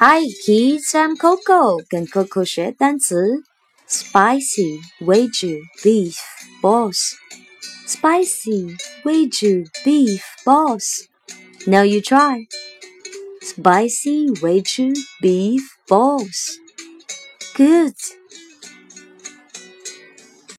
Hi kids, I'm Coco，跟 Coco 学单词。Spicy Wagyu, beef balls. Spicy 味质 beef balls. Now you try. Spicy Wagyu, beef balls. Good.